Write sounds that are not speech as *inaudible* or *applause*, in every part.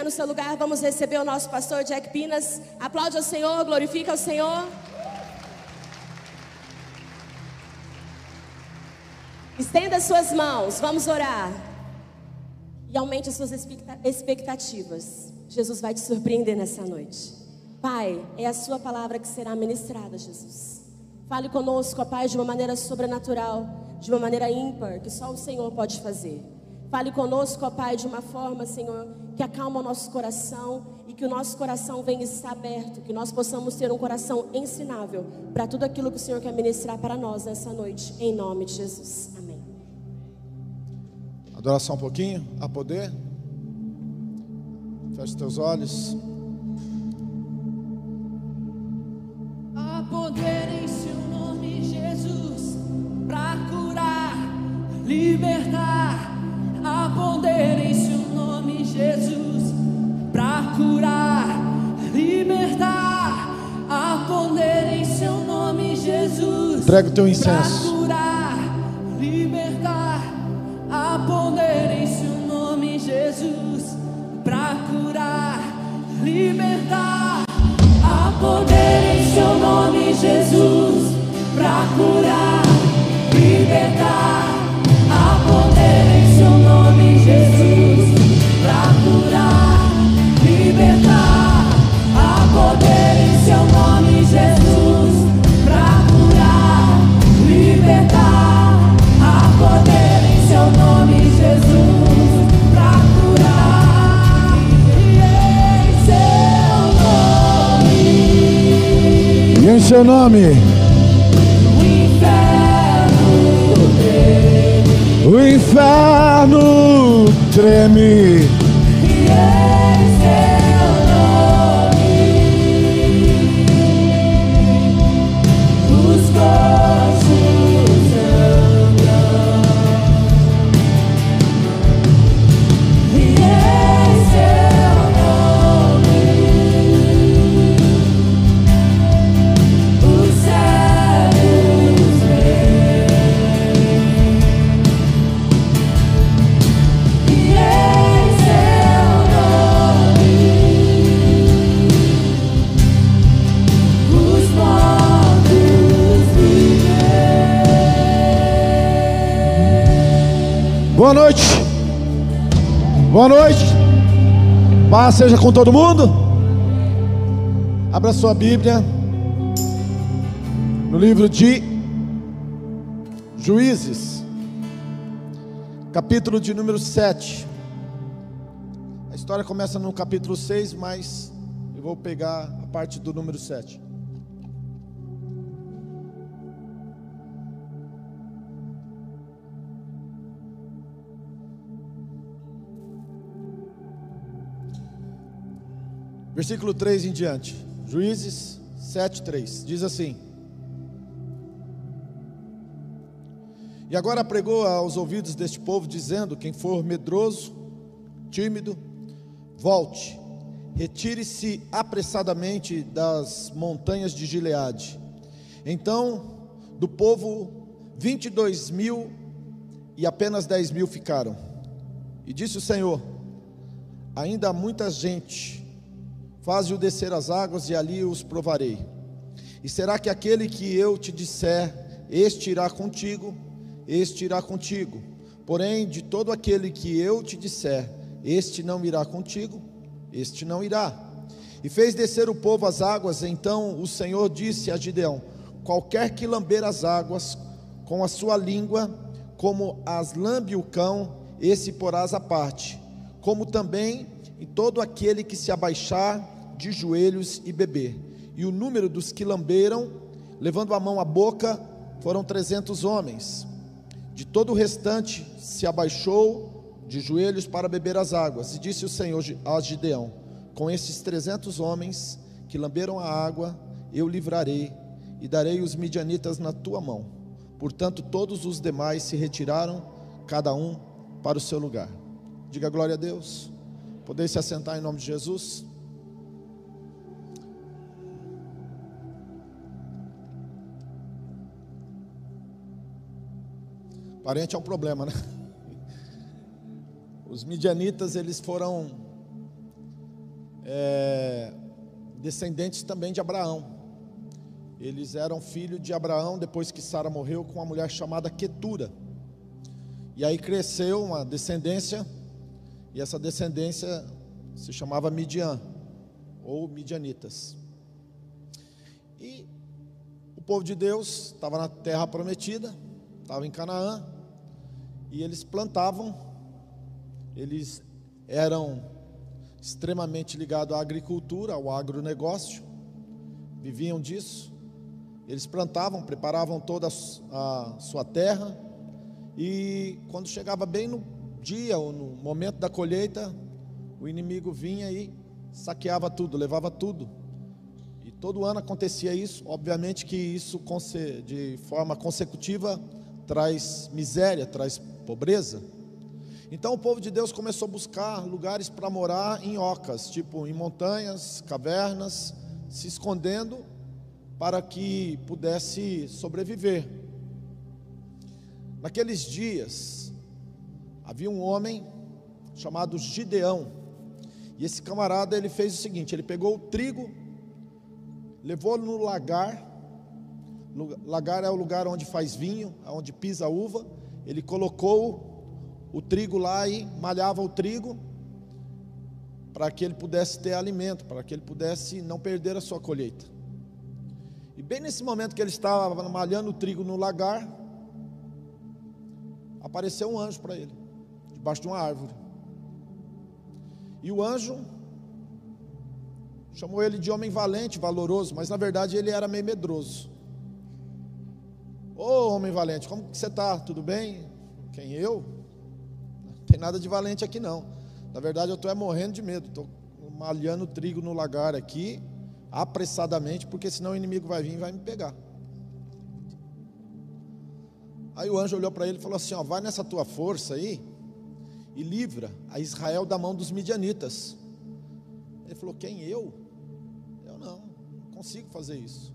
pé no seu lugar, vamos receber o nosso pastor Jack Pinas. Aplaude ao Senhor, glorifica ao Senhor. Estenda suas mãos, vamos orar. E aumente as suas expectativas. Jesus vai te surpreender nessa noite. Pai, é a Sua palavra que será ministrada, Jesus. Fale conosco, ó Pai, de uma maneira sobrenatural, de uma maneira ímpar, que só o Senhor pode fazer. Fale conosco, ó Pai, de uma forma, Senhor, que acalma o nosso coração e que o nosso coração venha estar aberto, que nós possamos ter um coração ensinável para tudo aquilo que o Senhor quer ministrar para nós nessa noite, em nome de Jesus. Amém. Adoração um pouquinho, a poder. Feche teus olhos. A poder em seu nome, Jesus, para curar, libertar. Poder em seu nome, Jesus. Entrega o teu incenso. Pra curar, libertar. A poder em seu nome, Jesus. Para curar, libertar. A poder em seu nome, Jesus. Para curar, libertar. A poder em seu nome, Jesus. Para curar, libertar. A poder seu nome, Jesus. Para curar, libertar. A poder em seu nome, Jesus. Para curar. Em seu nome. Em seu nome, O inferno treme, o inferno treme. Boa noite. Boa noite. Paz seja com todo mundo. Abra sua Bíblia no livro de Juízes, capítulo de número 7. A história começa no capítulo 6, mas eu vou pegar a parte do número 7. Versículo 3 em diante. Juízes 7, 3. Diz assim: E agora pregou aos ouvidos deste povo, dizendo: Quem for medroso, tímido, volte, retire-se apressadamente das montanhas de Gileade. Então, do povo, vinte e dois mil e apenas dez mil ficaram. E disse o Senhor: Ainda há muita gente, faze-o descer as águas e ali os provarei. E será que aquele que eu te disser, este irá contigo, este irá contigo. Porém, de todo aquele que eu te disser, este não irá contigo, este não irá. E fez descer o povo as águas, então o Senhor disse a Gideão: Qualquer que lamber as águas com a sua língua, como as lambe o cão, esse porás à parte, como também em todo aquele que se abaixar de joelhos e beber. E o número dos que lamberam, levando a mão à boca, foram trezentos homens. De todo o restante se abaixou de joelhos para beber as águas. E disse o Senhor a Gideão: Com esses trezentos homens que lamberam a água, eu livrarei e darei os midianitas na tua mão. Portanto, todos os demais se retiraram, cada um para o seu lugar. Diga glória a Deus. Poder se assentar em nome de Jesus. Parente é um problema, né? Os midianitas, eles foram é, descendentes também de Abraão. Eles eram filhos de Abraão depois que Sara morreu com uma mulher chamada Quetura. E aí cresceu uma descendência, e essa descendência se chamava Midian, ou Midianitas. E o povo de Deus estava na terra prometida, estava em Canaã, e eles plantavam, eles eram extremamente ligados à agricultura, ao agronegócio, viviam disso. Eles plantavam, preparavam toda a sua terra, e quando chegava bem no dia ou no momento da colheita, o inimigo vinha e saqueava tudo, levava tudo. E todo ano acontecia isso. Obviamente que isso de forma consecutiva traz miséria, traz pobreza. Então o povo de Deus começou a buscar lugares para morar em ocas, tipo em montanhas, cavernas, se escondendo para que pudesse sobreviver. Naqueles dias, havia um homem chamado Gideão, e esse camarada ele fez o seguinte: ele pegou o trigo, levou no lagar, lagar é o lugar onde faz vinho, onde pisa uva, ele colocou o trigo lá e malhava o trigo, para que ele pudesse ter alimento, para que ele pudesse não perder a sua colheita. E bem nesse momento que ele estava malhando o trigo no lagar, apareceu um anjo para ele, debaixo de uma árvore. E o anjo chamou ele de homem valente, valoroso, mas na verdade ele era meio medroso. Ô oh, homem valente, como que você está? Tudo bem? Quem eu? Não tem nada de valente aqui não. Na verdade eu estou é morrendo de medo. Estou malhando trigo no lagar aqui, apressadamente, porque senão o inimigo vai vir e vai me pegar. Aí o anjo olhou para ele e falou assim: ó, vai nessa tua força aí e livra a Israel da mão dos midianitas. Ele falou: quem eu? Eu não, não consigo fazer isso.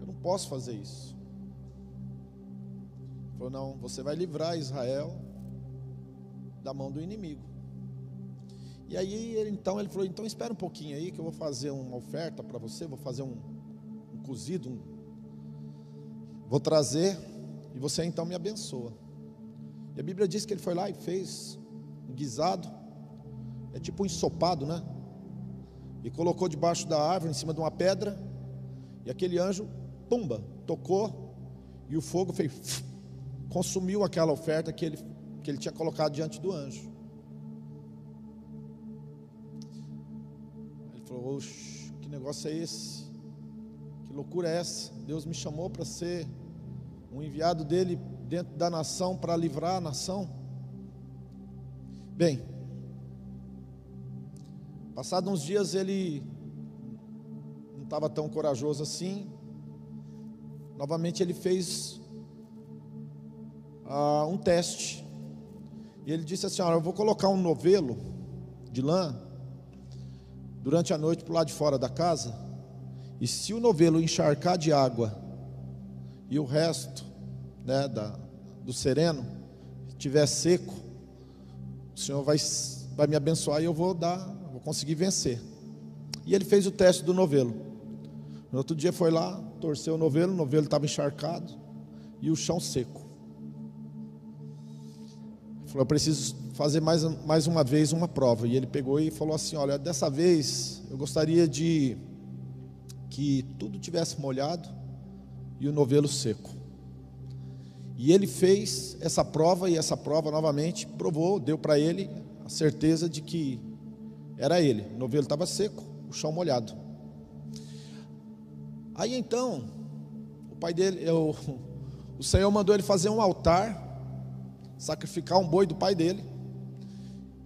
Eu não posso fazer isso. Falou: não, você vai livrar Israel da mão do inimigo. E aí ele, então ele falou: então espera um pouquinho aí que eu vou fazer uma oferta para você, vou fazer um, um cozido, um, vou trazer e você então me abençoa. E a Bíblia diz que ele foi lá e fez um guisado, é tipo um ensopado, né? E colocou debaixo da árvore, em cima de uma pedra, e aquele anjo, pumba, tocou, e o fogo fez, consumiu aquela oferta que ele, que ele tinha colocado diante do anjo. Ele falou: Oxe, que negócio é esse? Que loucura é essa? Deus me chamou para ser um enviado dele dentro da nação para livrar a nação. Bem, passados uns dias ele não estava tão corajoso assim. Novamente ele fez uh, um teste. E ele disse assim: Olha, eu vou colocar um novelo de lã durante a noite para o lado de fora da casa. E se o novelo encharcar de água e o resto né, da, do sereno estiver seco, o Senhor vai, vai me abençoar e eu vou dar, vou conseguir vencer. E ele fez o teste do novelo. No outro dia foi lá, torceu o novelo, o novelo estava encharcado e o chão seco. Falou: Eu preciso fazer mais, mais uma vez uma prova. E ele pegou e falou assim: Olha, dessa vez eu gostaria de que tudo tivesse molhado e o novelo seco. E ele fez essa prova, e essa prova novamente provou, deu para ele a certeza de que era ele. O novelo estava seco, o chão molhado. Aí então, o pai dele, eu, *laughs* o Senhor mandou ele fazer um altar, sacrificar um boi do pai dele.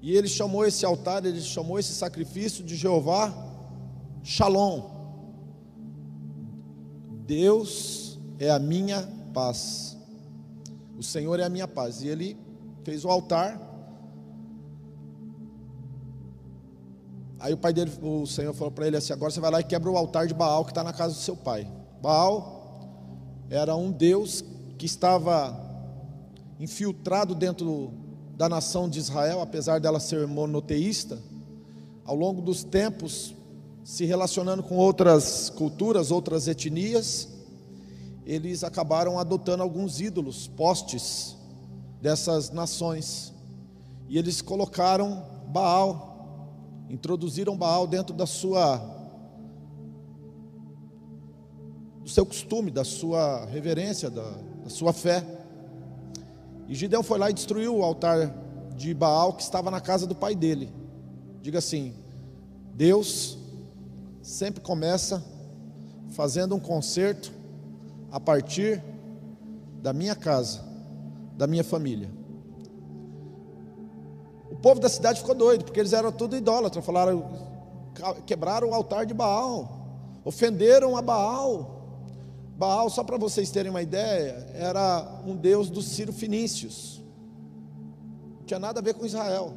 E ele chamou esse altar, ele chamou esse sacrifício de Jeová Shalom. Deus é a minha paz. O Senhor é a minha paz. E ele fez o altar. Aí o pai dele, o Senhor falou para ele assim: agora você vai lá e quebra o altar de Baal que está na casa do seu pai. Baal era um Deus que estava infiltrado dentro da nação de Israel, apesar dela ser monoteísta. ao longo dos tempos, se relacionando com outras culturas, outras etnias, eles acabaram adotando alguns ídolos, postes dessas nações. E eles colocaram Baal, introduziram Baal dentro da sua do seu costume, da sua reverência, da, da sua fé. E Gideão foi lá e destruiu o altar de Baal que estava na casa do pai dele. Diga assim: Deus sempre começa fazendo um concerto a partir da minha casa, da minha família. O povo da cidade ficou doido, porque eles eram tudo idólatras, falaram, quebraram o altar de Baal, ofenderam a Baal. Baal, só para vocês terem uma ideia, era um deus dos Ciro Finícios. Não tinha nada a ver com Israel.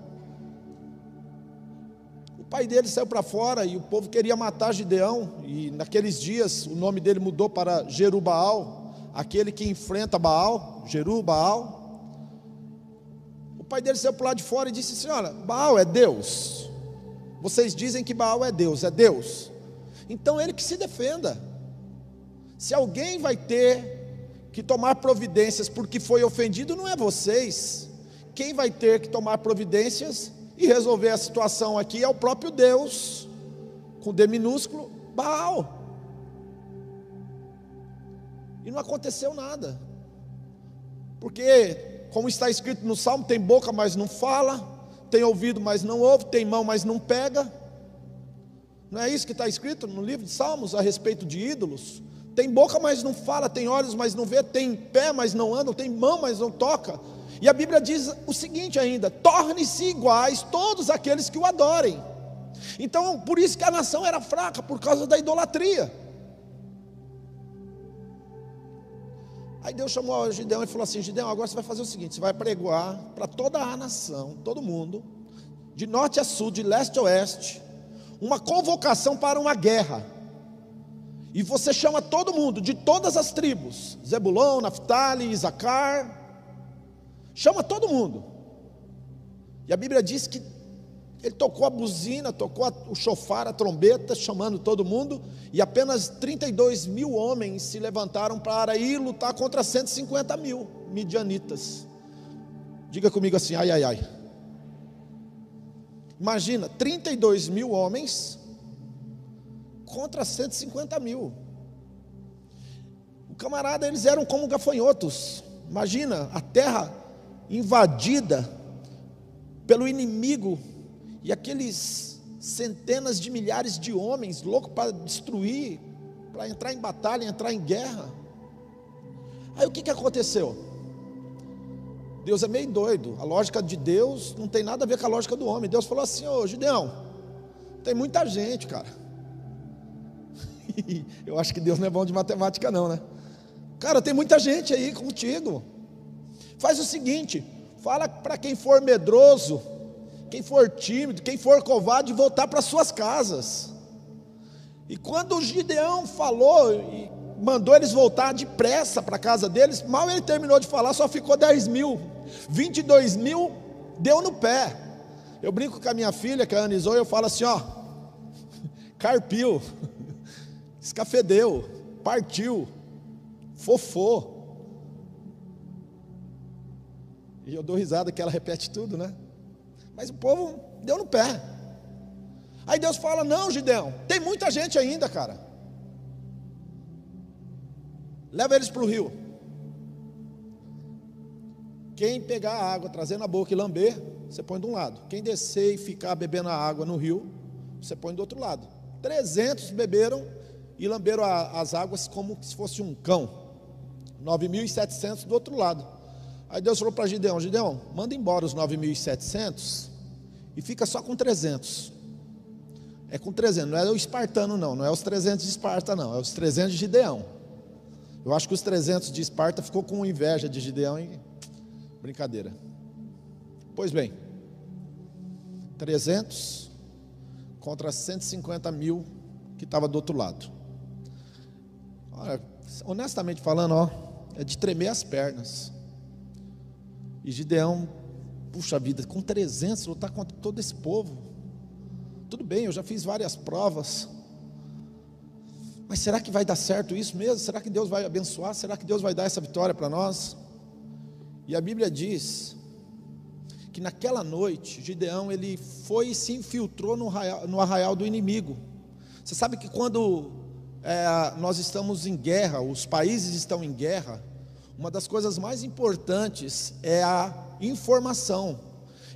O pai dele saiu para fora e o povo queria matar Gideão, e naqueles dias o nome dele mudou para Jerubaal, aquele que enfrenta Baal, Jerubaal. O pai dele saiu para lá de fora e disse assim: Olha, Baal é Deus. Vocês dizem que Baal é Deus, é Deus. Então ele que se defenda. Se alguém vai ter que tomar providências porque foi ofendido, não é vocês. Quem vai ter que tomar providências e resolver a situação aqui é o próprio Deus, com D minúsculo, Baal. E não aconteceu nada. Porque, como está escrito no Salmo, tem boca, mas não fala, tem ouvido, mas não ouve, tem mão, mas não pega. Não é isso que está escrito no livro de Salmos a respeito de ídolos? Tem boca, mas não fala, tem olhos, mas não vê, tem pé, mas não anda, tem mão, mas não toca. E a Bíblia diz o seguinte ainda: torne-se iguais todos aqueles que o adorem. Então, por isso que a nação era fraca, por causa da idolatria. Aí Deus chamou Gideão e falou assim: Gideão, agora você vai fazer o seguinte: você vai pregoar para toda a nação, todo mundo, de norte a sul, de leste a oeste, uma convocação para uma guerra. E você chama todo mundo, de todas as tribos: Zebulão, Naphtali, Isacar. Chama todo mundo. E a Bíblia diz que ele tocou a buzina, tocou a, o chofar, a trombeta, chamando todo mundo, e apenas 32 mil homens se levantaram para ir lutar contra 150 mil midianitas. Diga comigo assim, ai, ai, ai. Imagina, 32 mil homens contra 150 mil. O camarada, eles eram como gafanhotos. Imagina a terra invadida pelo inimigo e aqueles centenas de milhares de homens loucos para destruir, para entrar em batalha, entrar em guerra. Aí o que, que aconteceu? Deus é meio doido. A lógica de Deus não tem nada a ver com a lógica do homem. Deus falou assim: Ô Gideão, tem muita gente, cara. *laughs* Eu acho que Deus não é bom de matemática, não, né? Cara, tem muita gente aí contigo. Faz o seguinte: fala para quem for medroso, quem for tímido, quem for covarde, voltar para suas casas. E quando o Gideão falou e mandou eles voltar depressa para a casa deles, mal ele terminou de falar, só ficou 10 mil. 22 mil deu no pé. Eu brinco com a minha filha, que é a Anisou, e eu falo assim: ó, *laughs* carpiu, escafedeu, partiu, fofou. E eu dou risada que ela repete tudo, né? Mas o povo deu no pé. Aí Deus fala: Não, Gideão, tem muita gente ainda, cara. Leva eles para o rio. Quem pegar a água, trazer na boca e lamber, você põe de um lado. Quem descer e ficar bebendo a água no rio, você põe do outro lado. 300 beberam e lamberam a, as águas como se fosse um cão. 9.700 do outro lado. Aí Deus falou para Gideão: Gideão, manda embora os 9.700 e fica só com 300. É com 300, não é o espartano, não, não é os 300 de Esparta, não, é os 300 de Gideão. Eu acho que os 300 de Esparta ficou com inveja de Gideão e. Brincadeira. Pois bem, 300 contra 150 mil que estava do outro lado. Olha, honestamente falando, ó, é de tremer as pernas. E Gideão, puxa vida, com 300 lutar contra todo esse povo. Tudo bem, eu já fiz várias provas. Mas será que vai dar certo isso mesmo? Será que Deus vai abençoar? Será que Deus vai dar essa vitória para nós? E a Bíblia diz que naquela noite Gideão ele foi e se infiltrou no arraial, no arraial do inimigo. Você sabe que quando é, nós estamos em guerra, os países estão em guerra, uma das coisas mais importantes é a informação.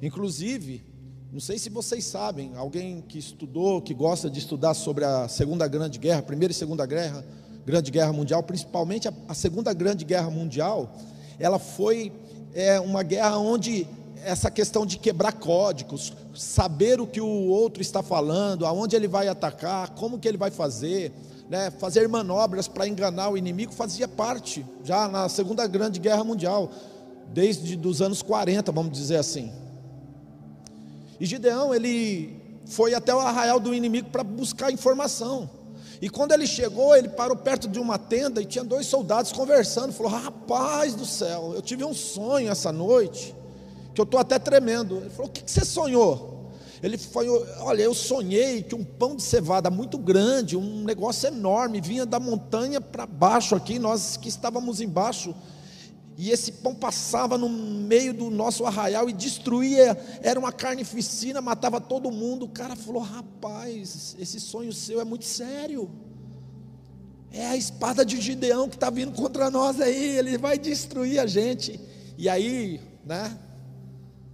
Inclusive, não sei se vocês sabem, alguém que estudou, que gosta de estudar sobre a Segunda Grande Guerra, Primeira e Segunda Guerra, Grande Guerra Mundial, principalmente a, a Segunda Grande Guerra Mundial, ela foi é, uma guerra onde essa questão de quebrar códigos, saber o que o outro está falando, aonde ele vai atacar, como que ele vai fazer, né, fazer manobras para enganar o inimigo, fazia parte já na Segunda Grande Guerra Mundial, desde os anos 40, vamos dizer assim. E Gideão, ele foi até o arraial do inimigo para buscar informação. E quando ele chegou, ele parou perto de uma tenda e tinha dois soldados conversando. Falou: Rapaz do céu, eu tive um sonho essa noite, que eu estou até tremendo. Ele falou: O que, que você sonhou? Ele falou: Olha, eu sonhei que um pão de cevada muito grande, um negócio enorme, vinha da montanha para baixo aqui, nós que estávamos embaixo, e esse pão passava no meio do nosso arraial e destruía, era uma carnificina, matava todo mundo. O cara falou: rapaz, esse sonho seu é muito sério. É a espada de Gideão que está vindo contra nós aí, ele vai destruir a gente. E aí, né?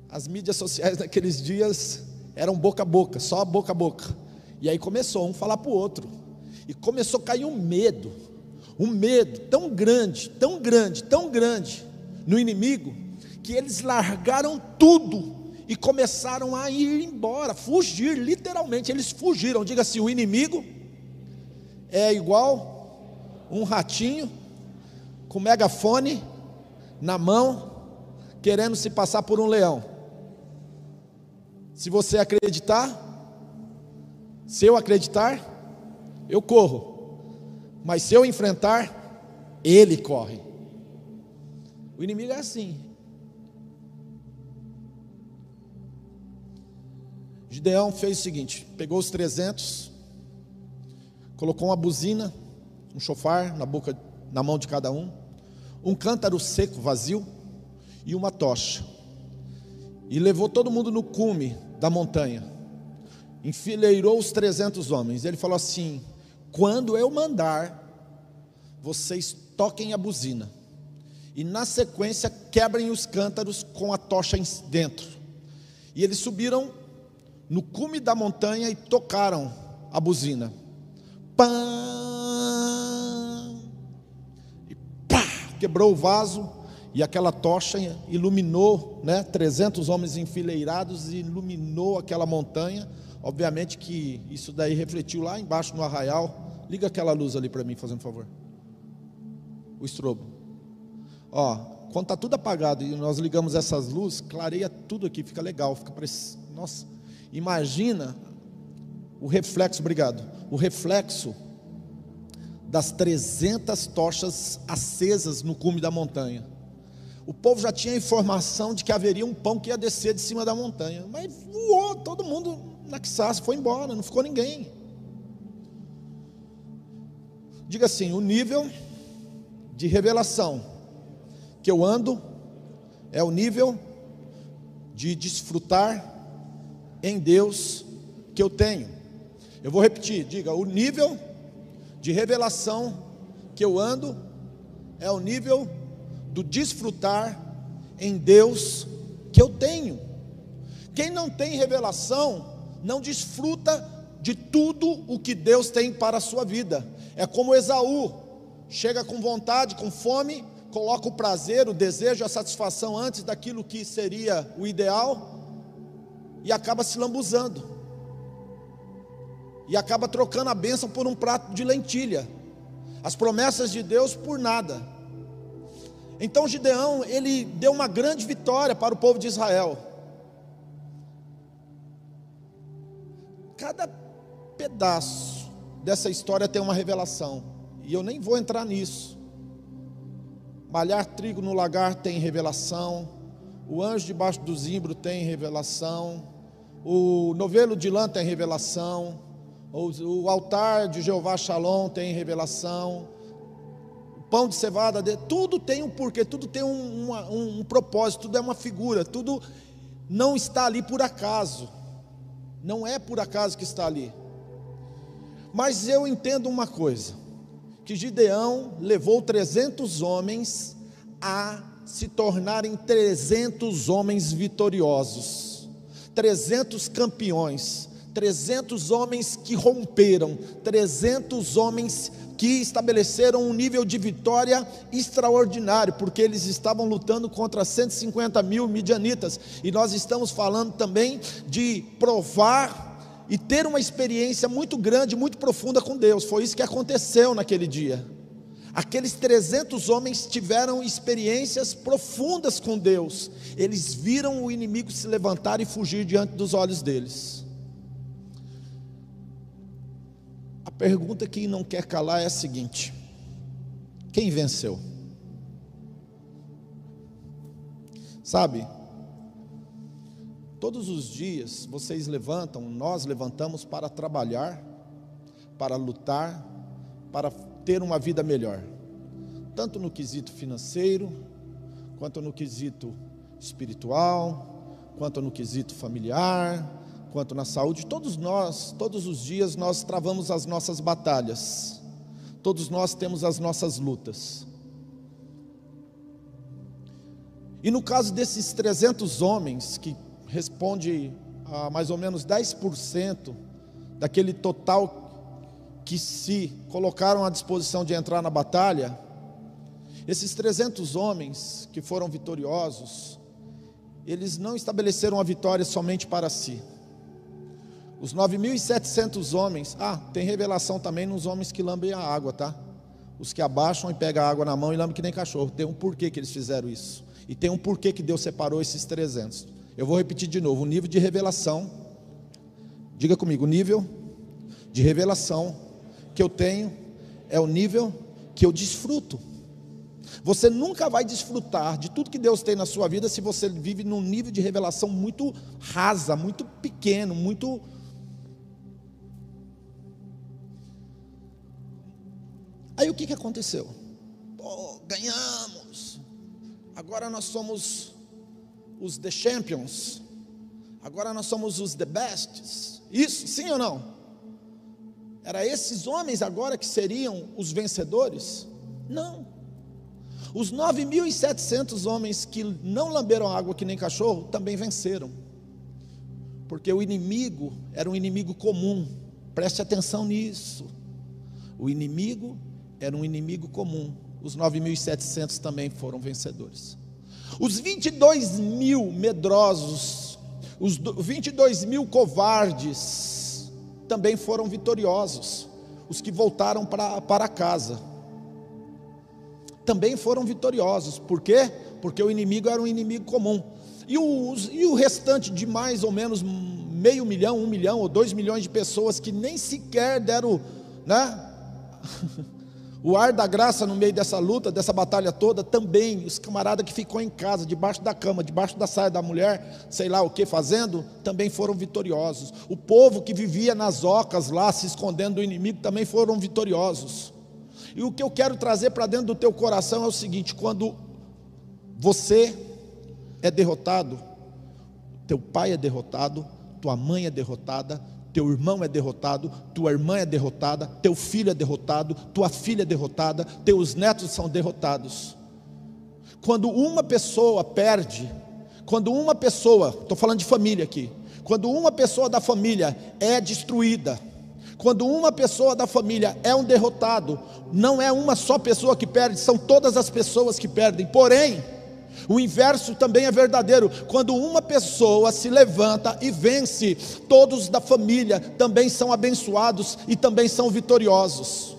As mídias sociais *laughs* naqueles dias eram boca a boca, só boca a boca. E aí começou um falar para o outro. E começou a cair um medo um medo tão grande, tão grande, tão grande no inimigo, que eles largaram tudo e começaram a ir embora, fugir, literalmente, eles fugiram. Diga assim: o inimigo é igual um ratinho com megafone na mão, querendo se passar por um leão. Se você acreditar, se eu acreditar, eu corro. Mas se eu enfrentar, ele corre. O inimigo é assim. Gideão fez o seguinte: pegou os 300, colocou uma buzina, um chofar na boca, na mão de cada um, um cântaro seco vazio e uma tocha. E levou todo mundo no cume da montanha. Enfileirou os 300 homens. Ele falou assim: quando eu mandar, vocês toquem a buzina. E na sequência quebrem os cântaros com a tocha dentro. E eles subiram no cume da montanha e tocaram a buzina. Pã! E pá! Quebrou o vaso e aquela tocha iluminou, né? 300 homens enfileirados iluminou aquela montanha. Obviamente que isso daí refletiu lá embaixo no arraial Liga aquela luz ali para mim, fazendo um favor. O estrobo. Ó, quando está tudo apagado e nós ligamos essas luzes, clareia tudo aqui, fica legal, fica parece... Nossa, imagina o reflexo, obrigado. O reflexo das 300 tochas acesas no cume da montanha. O povo já tinha informação de que haveria um pão que ia descer de cima da montanha, mas voou todo mundo na Quissás, foi embora, não ficou ninguém. Diga assim: o nível de revelação que eu ando é o nível de desfrutar em Deus que eu tenho. Eu vou repetir: diga, o nível de revelação que eu ando é o nível do desfrutar em Deus que eu tenho. Quem não tem revelação não desfruta de tudo o que Deus tem para a sua vida. É como Esaú, chega com vontade, com fome, coloca o prazer, o desejo, a satisfação antes daquilo que seria o ideal e acaba se lambuzando. E acaba trocando a bênção por um prato de lentilha. As promessas de Deus por nada. Então Gideão, ele deu uma grande vitória para o povo de Israel. Cada pedaço dessa história tem uma revelação, e eu nem vou entrar nisso. Malhar trigo no lagar tem revelação, o anjo debaixo do zimbro tem revelação, o novelo de lã tem revelação, o, o altar de Jeová Shalom tem revelação, pão de cevada, tudo tem um porquê, tudo tem um, um- um propósito, tudo é uma figura, tudo não está ali por acaso, não é por acaso que está ali. Mas eu entendo uma coisa, que Gideão levou 300 homens a se tornarem 300 homens vitoriosos, 300 campeões, 300 homens que romperam, 300 homens que estabeleceram um nível de vitória extraordinário, porque eles estavam lutando contra 150 mil midianitas, e nós estamos falando também de provar e ter uma experiência muito grande, muito profunda com Deus. Foi isso que aconteceu naquele dia. Aqueles 300 homens tiveram experiências profundas com Deus. Eles viram o inimigo se levantar e fugir diante dos olhos deles. Pergunta que não quer calar é a seguinte: quem venceu? Sabe? Todos os dias vocês levantam, nós levantamos para trabalhar, para lutar, para ter uma vida melhor, tanto no quesito financeiro, quanto no quesito espiritual, quanto no quesito familiar, quanto na saúde. Todos nós, todos os dias nós travamos as nossas batalhas, todos nós temos as nossas lutas. E no caso desses 300 homens que responde a mais ou menos 10% daquele total que se colocaram à disposição de entrar na batalha, esses 300 homens que foram vitoriosos, eles não estabeleceram a vitória somente para si. Os 9.700 homens, ah, tem revelação também nos homens que lambem a água, tá? Os que abaixam e pegam a água na mão e lambem que nem cachorro. Tem um porquê que eles fizeram isso. E tem um porquê que Deus separou esses 300. Eu vou repetir de novo: o nível de revelação, diga comigo, o nível de revelação que eu tenho é o nível que eu desfruto. Você nunca vai desfrutar de tudo que Deus tem na sua vida se você vive num nível de revelação muito rasa, muito pequeno, muito. Aí o que, que aconteceu? Pô, ganhamos, agora nós somos os the champions, agora nós somos os the bests. Isso, sim ou não? Era esses homens agora que seriam os vencedores? Não. Os 9.700 homens que não lamberam água que nem cachorro também venceram. Porque o inimigo era um inimigo comum. Preste atenção nisso. O inimigo era um inimigo comum. Os 9.700 também foram vencedores. Os 22 mil medrosos, os 22 mil covardes, também foram vitoriosos. Os que voltaram para, casa também foram vitoriosos. Por quê? Porque o inimigo era um inimigo comum. E, os, e o restante de mais ou menos meio milhão, um milhão ou dois milhões de pessoas que nem sequer deram, né? *laughs* o ar da graça no meio dessa luta, dessa batalha toda, também os camaradas que ficou em casa, debaixo da cama, debaixo da saia da mulher, sei lá o que fazendo, também foram vitoriosos. O povo que vivia nas ocas lá, se escondendo do inimigo, também foram vitoriosos. E o que eu quero trazer para dentro do teu coração é o seguinte: quando você é derrotado, teu pai é derrotado, tua mãe é derrotada, teu irmão é derrotado, tua irmã é derrotada, teu filho é derrotado, tua filha é derrotada, teus netos são derrotados. Quando uma pessoa perde, quando uma pessoa, estou falando de família aqui, quando uma pessoa da família é destruída, quando uma pessoa da família é um derrotado, não é uma só pessoa que perde, são todas as pessoas que perdem. Porém, o inverso também é verdadeiro. Quando uma pessoa se levanta e vence, todos da família também são abençoados e também são vitoriosos.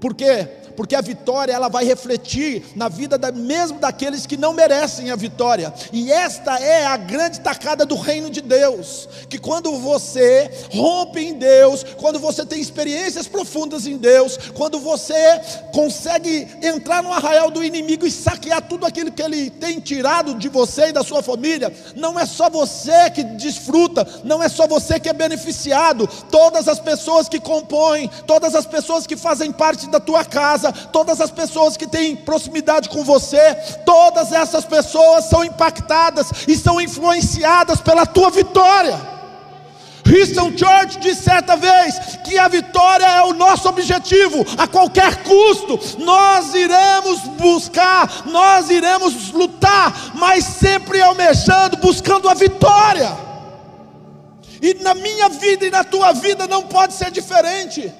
Por quê? Porque a vitória ela vai refletir na vida da, mesmo daqueles que não merecem a vitória. E esta é a grande tacada do reino de Deus, que quando você rompe em Deus, quando você tem experiências profundas em Deus, quando você consegue entrar no arraial do inimigo e saquear tudo aquilo que ele tem tirado de você e da sua família, não é só você que desfruta, não é só você que é beneficiado, todas as pessoas que compõem, todas as pessoas que fazem parte da tua casa, todas as pessoas que têm proximidade com você, todas essas pessoas são impactadas e são influenciadas pela tua vitória. Houston Church disse certa vez que a vitória é o nosso objetivo, a qualquer custo, nós iremos buscar, nós iremos lutar, mas sempre almejando, buscando a vitória. E na minha vida e na tua vida não pode ser diferente.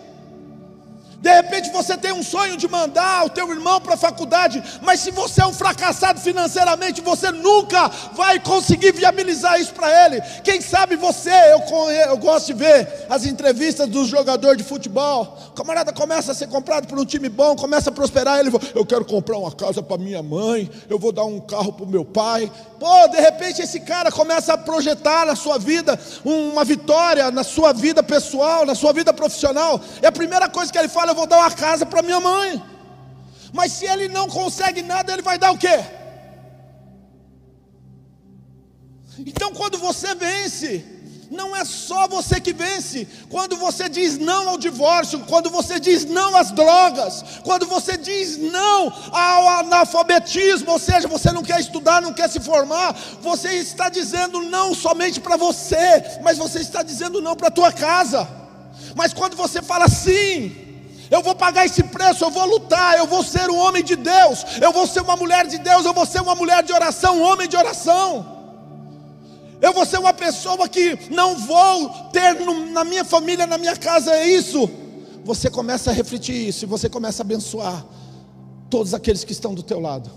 De repente você tem um sonho de mandar o teu irmão para a faculdade, mas se você é um fracassado financeiramente, você nunca vai conseguir viabilizar isso para ele. Quem sabe você, eu, eu gosto de ver as entrevistas dos jogadores de futebol. O camarada começa a ser comprado por um time bom, começa a prosperar, ele fala, eu quero comprar uma casa para minha mãe, eu vou dar um carro para o meu pai. Pô, de repente esse cara começa a projetar na sua vida uma vitória, na sua vida pessoal, na sua vida profissional. É a primeira coisa que ele fala, eu vou dar uma casa para minha mãe. Mas se ele não consegue nada, ele vai dar o quê? Então quando você vence, não é só você que vence. Quando você diz não ao divórcio, quando você diz não às drogas, quando você diz não ao analfabetismo, ou seja, você não quer estudar, não quer se formar, você está dizendo não somente para você, mas você está dizendo não para a tua casa. Mas quando você fala sim, eu vou pagar esse preço, eu vou lutar, eu vou ser um homem de Deus, eu vou ser uma mulher de Deus, eu vou ser uma mulher de oração, um homem de oração. Eu vou ser uma pessoa que não vou ter no, na minha família, na minha casa, é isso. Você começa a refletir isso e você começa a abençoar todos aqueles que estão do teu lado.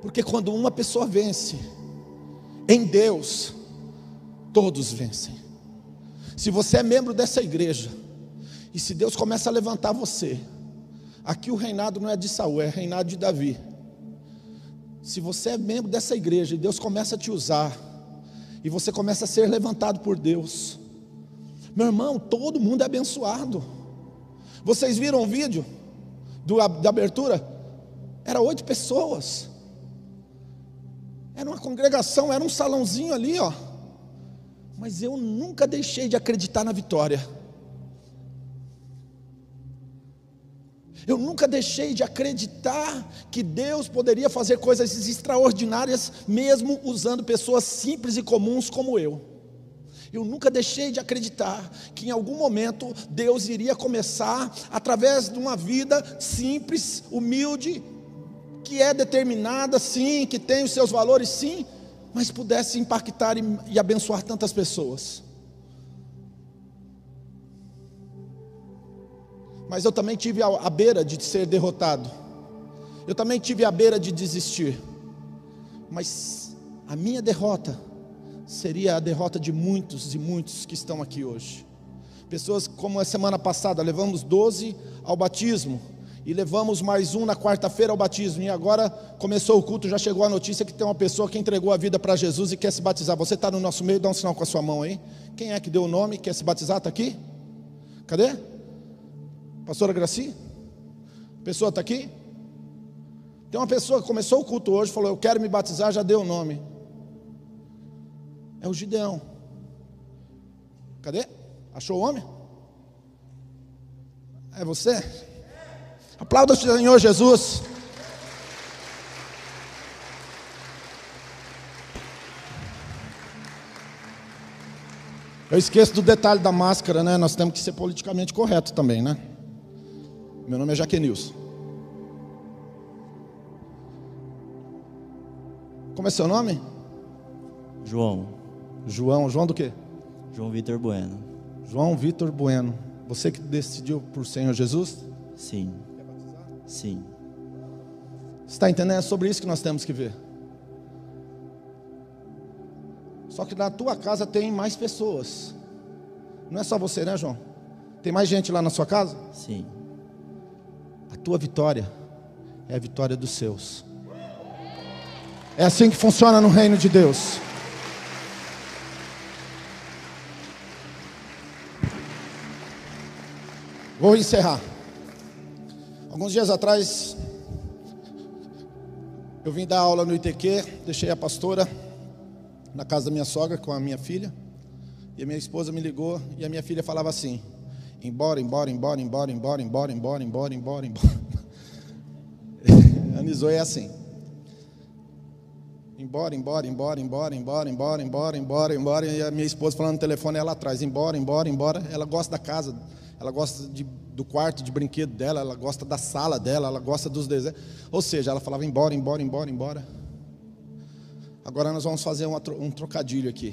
Porque quando uma pessoa vence em Deus, todos vencem. Se você é membro dessa igreja, e se Deus começa a levantar você, aqui o reinado não é de Saul, é reinado de Davi. Se você é membro dessa igreja e Deus começa a te usar, e você começa a ser levantado por Deus, meu irmão, todo mundo é abençoado. Vocês viram o vídeo do, da abertura? Era oito pessoas. Era uma congregação, era um salãozinho ali, ó. Mas eu nunca deixei de acreditar na vitória. Eu nunca deixei de acreditar que Deus poderia fazer coisas extraordinárias, mesmo usando pessoas simples e comuns como eu. Eu nunca deixei de acreditar que em algum momento Deus iria começar, através de uma vida simples, humilde, que é determinada, sim, que tem os seus valores, sim, mas pudesse impactar e, e abençoar tantas pessoas. Mas eu também tive a, beira de ser derrotado. Eu também tive a beira de desistir. Mas a minha derrota seria a derrota de muitos e muitos que estão aqui hoje. Pessoas como a semana passada, levamos 12 ao batismo e levamos mais um na quarta-feira ao batismo. E agora começou o culto, já chegou a notícia que tem uma pessoa que entregou a vida para Jesus e quer se batizar. Você está no nosso meio, dá um sinal com a sua mão aí. Quem é que deu o nome, quer se batizar? Está aqui? Cadê? Pastora Graci? A pessoa está aqui? Tem uma pessoa que começou o culto hoje, falou: Eu quero me batizar, já deu o nome. É o Gideão. Cadê? Achou o homem? É você? Aplauda o Senhor Jesus. Eu esqueço do detalhe da máscara, né? Nós temos que ser politicamente correto também, né? Meu nome é Jaquenilson. Como é seu nome? João. João. João do quê? João Vitor Bueno. João Vitor Bueno. Você que decidiu por Senhor Jesus? Sim. Sim. Você está entendendo? É sobre isso que nós temos que ver. Só que na tua casa tem mais pessoas. Não é só você, né, João? Tem mais gente lá na sua casa? Sim. A tua vitória é a vitória dos seus. É assim que funciona no reino de Deus. Vou encerrar. Alguns dias atrás, eu vim dar aula no ITQ, deixei a pastora na casa da minha sogra com a minha filha. E a minha esposa me ligou e a minha filha falava assim: embora, embora, embora, embora, embora, embora, embora, embora, embora, embora. A Nizoe é assim. Embora, embora, embora, embora, embora, embora, embora, embora, embora. E a minha esposa falando no telefone ela atrás, embora, embora, embora. Ela gosta da casa, ela gosta de, do quarto de brinquedo dela, ela gosta da sala dela, ela gosta dos desenhos. Ou seja, ela falava embora, embora, embora, embora. Agora nós vamos fazer um, um trocadilho aqui.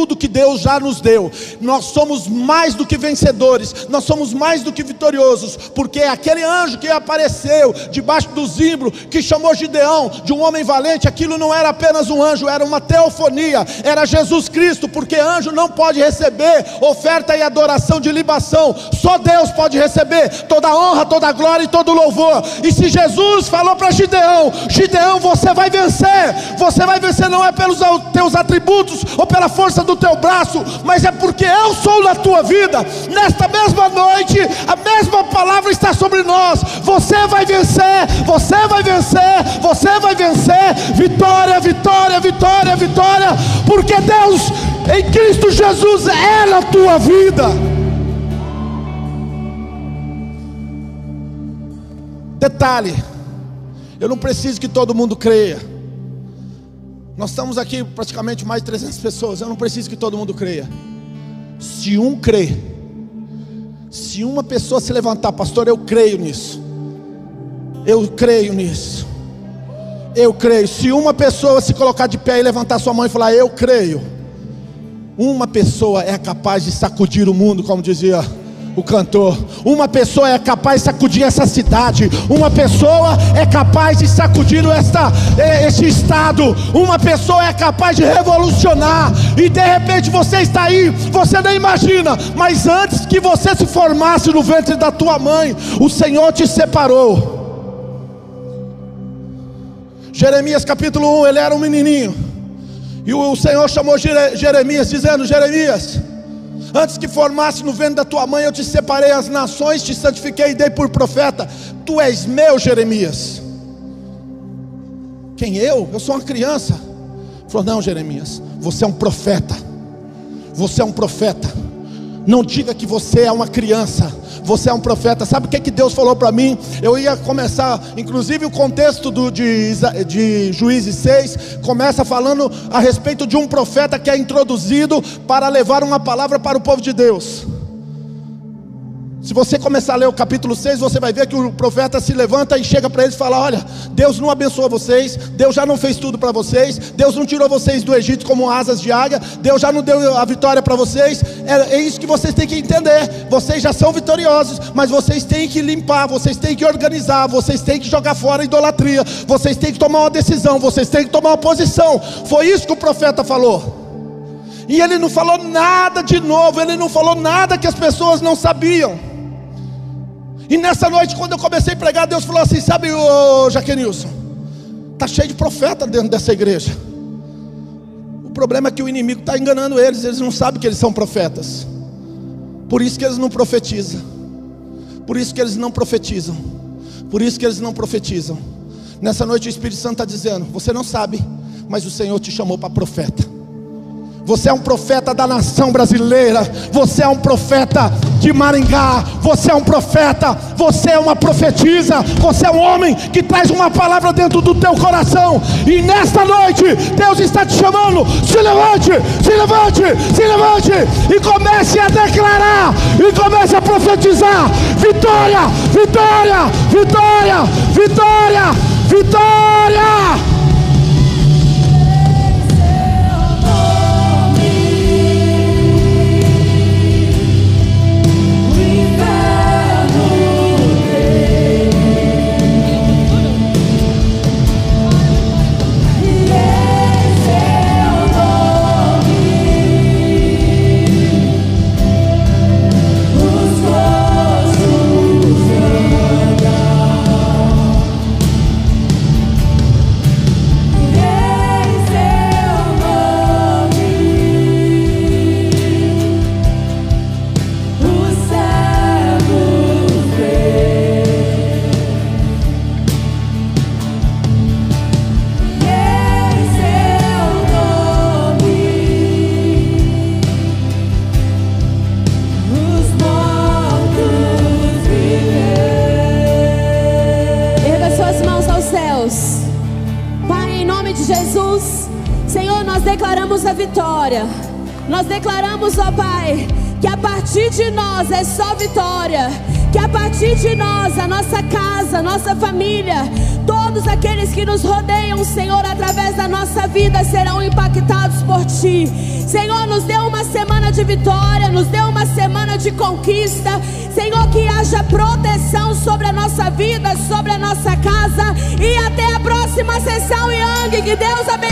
que Deus já nos deu. Nós somos mais do que vencedores, nós somos mais do que vitoriosos, porque aquele anjo que apareceu debaixo do zimbro, que chamou Gideão de um homem valente, aquilo não era apenas um anjo, era uma teofonia, era Jesus Cristo, porque anjo não pode receber oferta e adoração de libação, só Deus pode receber toda honra, toda glória e todo louvor. E se Jesus falou para Gideão: Gideão, você vai vencer, você vai vencer não é pelos teus atributos ou pela força do teu braço, mas é porque eu sou na tua vida. Nesta mesma noite, a mesma palavra está sobre nós. Você vai vencer, você vai vencer, você vai vencer. Vitória, vitória, vitória, vitória, porque Deus em Cristo Jesus é na tua vida. Detalhe, eu não preciso que todo mundo creia. Nós estamos aqui praticamente mais de 300 pessoas. Eu não preciso que todo mundo creia. Se um crê, se uma pessoa se levantar, pastor, eu creio nisso. Eu creio nisso. Eu creio. Se uma pessoa se colocar de pé e levantar sua mão e falar, eu creio. Uma pessoa é capaz de sacudir o mundo, como dizia o cantor. Uma pessoa é capaz de sacudir essa cidade. Uma pessoa é capaz de sacudir esta, eh, este estado. Uma pessoa é capaz de revolucionar. E de repente você está aí, você nem imagina. Mas antes que você se formasse no ventre da tua mãe, o Senhor te separou. Jeremias capítulo 1, ele era um menininho. E o Senhor chamou Jere- Jeremias, dizendo: Jeremias, antes que formasse no ventre da tua mãe, eu te separei as nações, te santifiquei e dei por profeta. Tu és meu, Jeremias. Quem eu? Eu sou uma criança. Ele falou: Não, Jeremias, você é um profeta. Você é um profeta. Não diga que você é uma criança. Você é um profeta. Sabe o que, que Deus falou para mim? Eu ia começar, inclusive o contexto do, de, de Juízes 6 começa falando a respeito de um profeta que é introduzido para levar uma palavra para o povo de Deus. Se você começar a ler o capítulo 6, você vai ver que o profeta se levanta e chega para eles e fala: Olha, Deus não abençoou vocês, Deus já não fez tudo para vocês, Deus não tirou vocês do Egito como asas de águia, Deus já não deu a vitória para vocês. É, é isso que vocês têm que entender. Vocês já são vitoriosos, mas vocês têm que limpar, vocês têm que organizar, vocês têm que jogar fora a idolatria, vocês têm que tomar uma decisão, vocês têm que tomar uma posição. Foi isso que o profeta falou. E ele não falou nada de novo, ele não falou nada que as pessoas não sabiam. E nessa noite, quando eu comecei a pregar, Deus falou assim: Sabe, ô Jaquenilson, está cheio de profeta dentro dessa igreja. O problema é que o inimigo está enganando eles, eles não sabem que eles são profetas. Por isso que eles não profetizam. Por isso que eles não profetizam. Por isso que eles não profetizam. Nessa noite o Espírito Santo está dizendo: Você não sabe, mas o Senhor te chamou para profeta. Você é um profeta da nação brasileira. Você é um profeta de Maringá. Você é um profeta. Você é uma profetisa. Você é um homem que traz uma palavra dentro do teu coração. E nesta noite, Deus está te chamando. Se levante, se levante, se levante. E comece a declarar. E comece a profetizar. Vitória, vitória, vitória, vitória, vitória. Família, todos aqueles que nos rodeiam, Senhor, através da nossa vida serão impactados por Ti. Senhor, nos dê uma semana de vitória, nos dê uma semana de conquista. Senhor, que haja proteção sobre a nossa vida, sobre a nossa casa. E até a próxima sessão, Yang. Que Deus abençoe.